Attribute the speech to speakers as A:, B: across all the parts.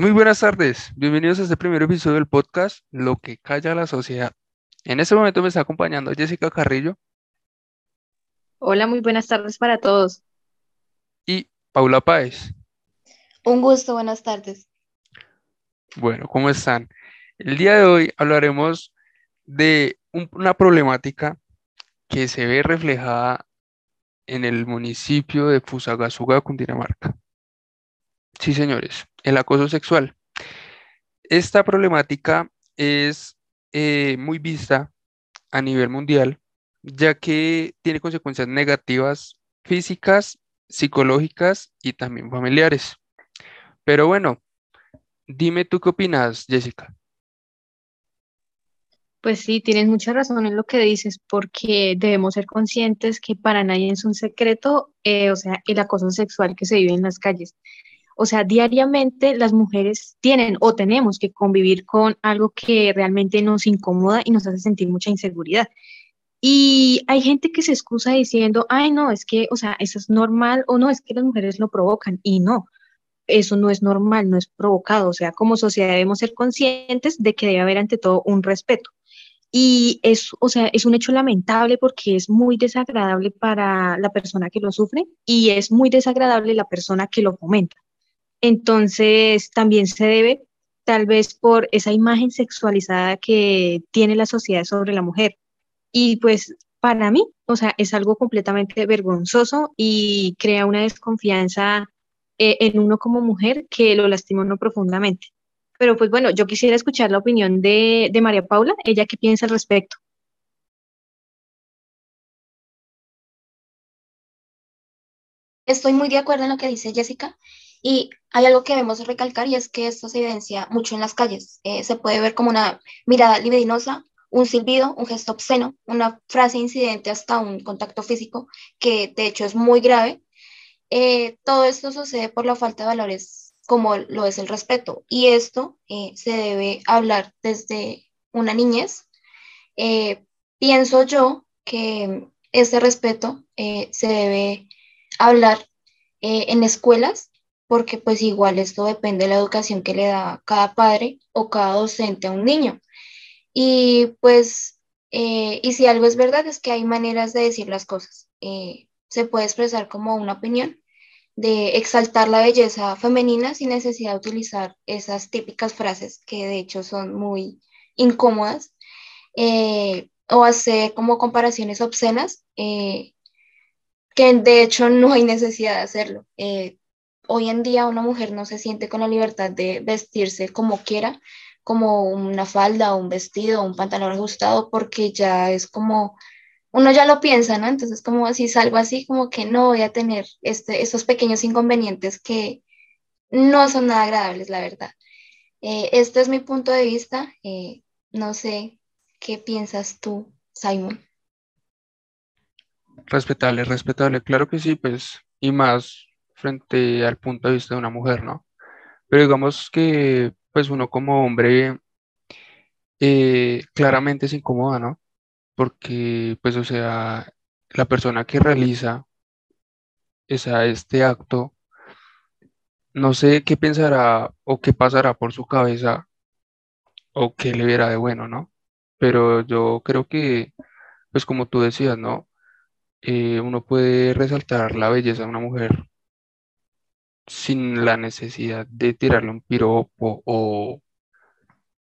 A: muy buenas tardes, bienvenidos a este primer episodio del podcast Lo que calla la sociedad. En este momento me está acompañando Jessica Carrillo
B: Hola, muy buenas tardes para todos.
A: y Paula Páez.
C: Un gusto, buenas tardes.
A: Bueno, ¿cómo están? El día de hoy hablaremos de un- una problemática que se ve reflejada en el municipio de Fusagasugá, Cundinamarca. Sí, señores, el acoso sexual. Esta problemática es eh, muy vista a nivel mundial, ya que tiene consecuencias negativas físicas, psicológicas y también familiares. Pero bueno, dime tú qué opinas, Jessica.
B: Pues sí, tienes mucha razón en lo que dices, porque debemos ser conscientes que para nadie es un secreto, eh, o sea, el acoso sexual que se vive en las calles. O sea, diariamente las mujeres tienen o tenemos que convivir con algo que realmente nos incomoda y nos hace sentir mucha inseguridad. Y hay gente que se excusa diciendo, ay, no, es que, o sea, eso es normal o no, es que las mujeres lo provocan. Y no, eso no es normal, no es provocado. O sea, como sociedad debemos ser conscientes de que debe haber ante todo un respeto. Y es, o sea, es un hecho lamentable porque es muy desagradable para la persona que lo sufre y es muy desagradable la persona que lo fomenta. Entonces, también se debe tal vez por esa imagen sexualizada que tiene la sociedad sobre la mujer. Y pues para mí, o sea, es algo completamente vergonzoso y crea una desconfianza eh, en uno como mujer que lo lastima uno profundamente. Pero pues bueno, yo quisiera escuchar la opinión de, de María Paula, ella qué piensa al respecto.
C: Estoy muy de acuerdo en lo que dice Jessica y hay algo que debemos recalcar y es que esto se evidencia mucho en las calles. Eh, se puede ver como una mirada libidinosa, un silbido, un gesto obsceno, una frase incidente hasta un contacto físico que de hecho es muy grave. Eh, todo esto sucede por la falta de valores como lo es el respeto y esto eh, se debe hablar desde una niñez. Pienso yo que este respeto se debe hablar en escuelas, porque pues igual esto depende de la educación que le da cada padre o cada docente a un niño. Y pues, eh, y si algo es verdad, es que hay maneras de decir las cosas. Eh, se puede expresar como una opinión de exaltar la belleza femenina sin necesidad de utilizar esas típicas frases que de hecho son muy incómodas, eh, o hacer como comparaciones obscenas. que de hecho no hay necesidad de hacerlo. Hoy en día una mujer no se siente con la libertad de vestirse como quiera, como una falda un vestido un pantalón ajustado, porque ya es como, uno ya lo piensa, ¿no? Entonces como así salgo así, como que no voy a tener este, estos pequeños inconvenientes que no son nada agradables, la verdad. Eh, este es mi punto de vista. eh, no sé qué piensas tú, Simon.
A: Respetable, respetable, claro que sí, pues, y más frente al punto de vista de una mujer, ¿no? Pero digamos que, pues, uno como hombre eh, claramente se incomoda, ¿no? Porque, pues, o sea, la persona que realiza esa, este acto, no sé qué pensará o qué pasará por su cabeza o qué le verá de bueno, ¿no? Pero yo creo que, pues, como tú decías, ¿no? Eh, uno puede resaltar la belleza de una mujer sin la necesidad de tirarle un piropo o,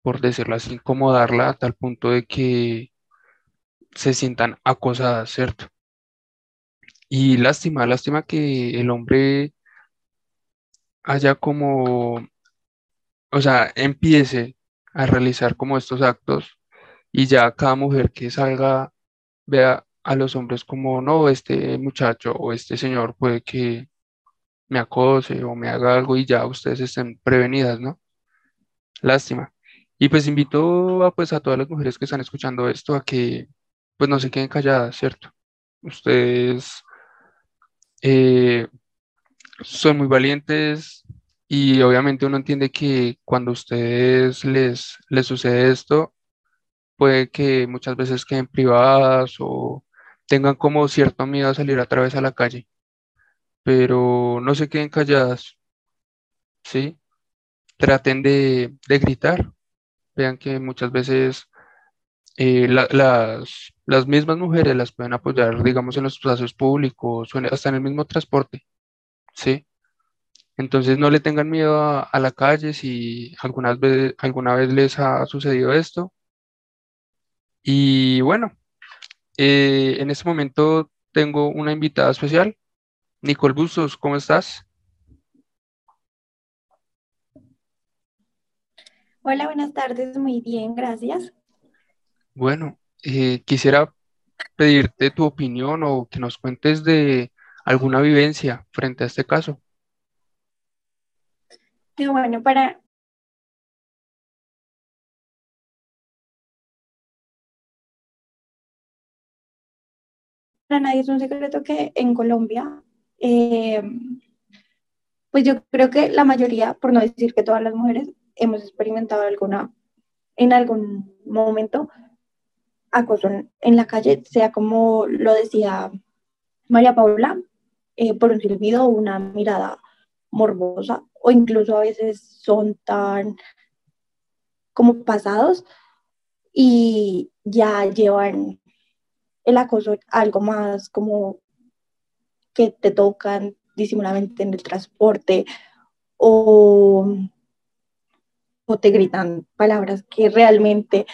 A: por decirlo así, incomodarla a tal punto de que se sientan acosadas, ¿cierto? Y lástima, lástima que el hombre haya como, o sea, empiece a realizar como estos actos y ya cada mujer que salga vea a los hombres como, no, este muchacho o este señor puede que me acose o me haga algo y ya ustedes estén prevenidas, ¿no? Lástima. Y pues invito a, pues, a todas las mujeres que están escuchando esto a que pues no se queden calladas, ¿cierto? Ustedes eh, son muy valientes y obviamente uno entiende que cuando a ustedes les, les sucede esto, puede que muchas veces queden privadas o tengan como cierto miedo a salir otra vez a la calle, pero no se queden calladas, ¿sí? traten de, gritar. Vean que muchas veces eh, las, las mismas mujeres las pueden apoyar, digamos, en los espacios públicos hasta en el mismo transporte. ¿sí? Entonces no le tengan miedo a, la calle si algunas veces, alguna vez les ha sucedido esto. Y bueno, eh, en este momento tengo una invitada especial. Nicole Bustos, ¿cómo estás?
D: Hola, buenas tardes, muy bien, gracias.
A: Bueno, eh, quisiera pedirte tu opinión o que nos cuentes de alguna vivencia frente a este caso.
D: bueno, para... Para nadie es un secreto que en Colombia, eh, pues yo creo que la mayoría, por no decir que todas las mujeres, hemos experimentado alguna, en algún momento, acoso en, la calle, sea como lo decía María Paula, eh, por un silbido o una mirada morbosa, o incluso a veces son tan como pasados y ya llevan el acoso algo más como que te tocan disimuladamente en el transporte o, o te gritan palabras que realmente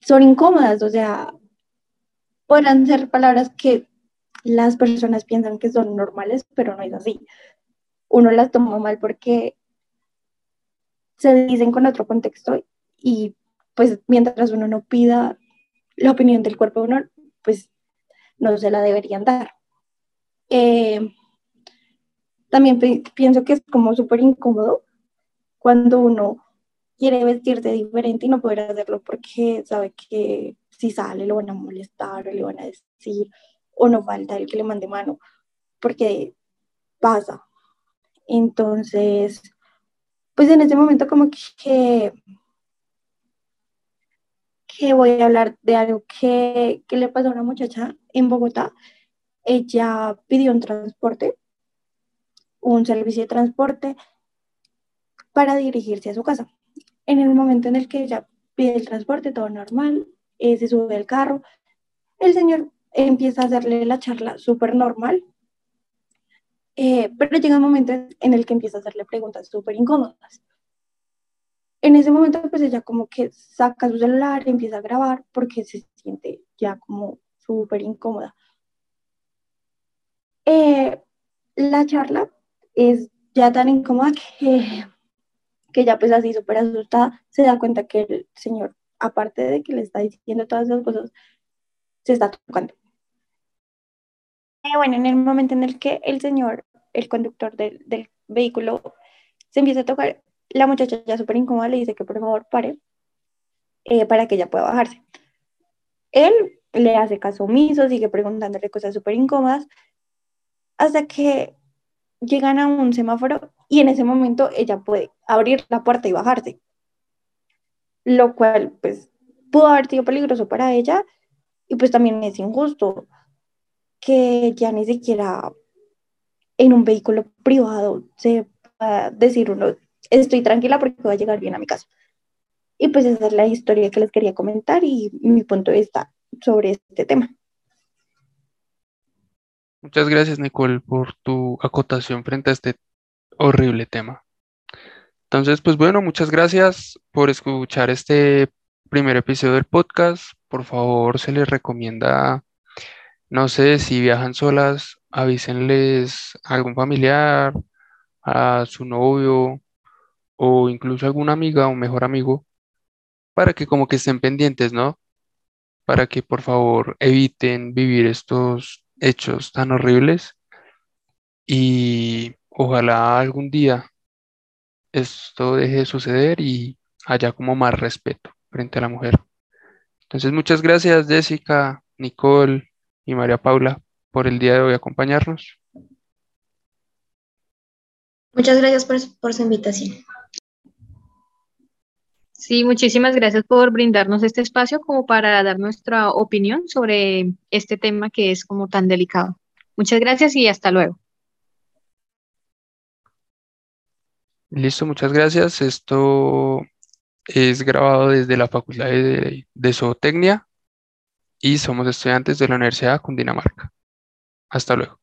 D: son incómodas, o sea, podrán ser palabras que las personas piensan que son normales, pero no es así. Uno las toma mal porque se dicen con otro contexto y pues mientras uno no pida la opinión del cuerpo uno, pues no se la deberían dar. Eh, también pienso que es como súper incómodo cuando uno quiere vestirse diferente y no poder hacerlo porque sabe que si sale lo van a molestar o le van a decir o no falta el que le mande mano, porque pasa. Entonces, pues en ese momento como que, que voy a hablar de algo que, que le pasó a una muchacha en Bogotá. Ella pidió un transporte, un servicio de transporte para dirigirse a su casa en el momento en el que ella pide el transporte, todo normal, eh, se sube al carro, el señor empieza a hacerle la charla súper normal, eh, pero llega un momento en el que empieza a hacerle preguntas súper incómodas. En ese momento, pues ella como que saca su celular, empieza a grabar porque se siente ya como súper incómoda. Eh, la charla es ya tan incómoda que que ya pues así súper asustada, se da cuenta que el señor, aparte de que le está diciendo todas esas cosas, se está tocando. Eh, bueno, en el momento en el que el señor, el conductor del, del vehículo, se empieza a tocar, la muchacha ya súper incómoda le dice que por favor pare eh, para que ella pueda bajarse. Él le hace caso omiso, sigue preguntándole cosas súper incómodas, hasta que llegan a un semáforo y en ese momento ella puede abrir la puerta y bajarse, lo cual pues pudo haber sido peligroso para ella y pues también es injusto que ya ni siquiera en un vehículo privado se pueda decir uno, estoy tranquila porque voy a llegar bien a mi casa. Y pues esa es la historia que les quería comentar y mi punto de vista sobre este tema.
A: Muchas gracias, Nicole, por tu acotación frente a este horrible tema. Entonces, pues bueno, muchas gracias por escuchar este primer episodio del podcast. Por favor, se les recomienda, no sé, si viajan solas, avísenles a algún familiar, a su novio o incluso a alguna amiga o mejor amigo, para que como que estén pendientes, ¿no? Para que por favor eviten vivir estos hechos tan horribles y ojalá algún día esto deje de suceder y haya como más respeto frente a la mujer. Entonces, muchas gracias Jessica, Nicole y María Paula por el día de hoy acompañarnos.
C: Muchas gracias por, por su invitación.
B: Sí, muchísimas gracias por brindarnos este espacio como para dar nuestra opinión sobre este tema que es como tan delicado. Muchas gracias y hasta luego.
A: Listo, muchas gracias. Esto es grabado desde la Facultad de, de Zootecnia y somos estudiantes de la Universidad de Cundinamarca. Hasta luego.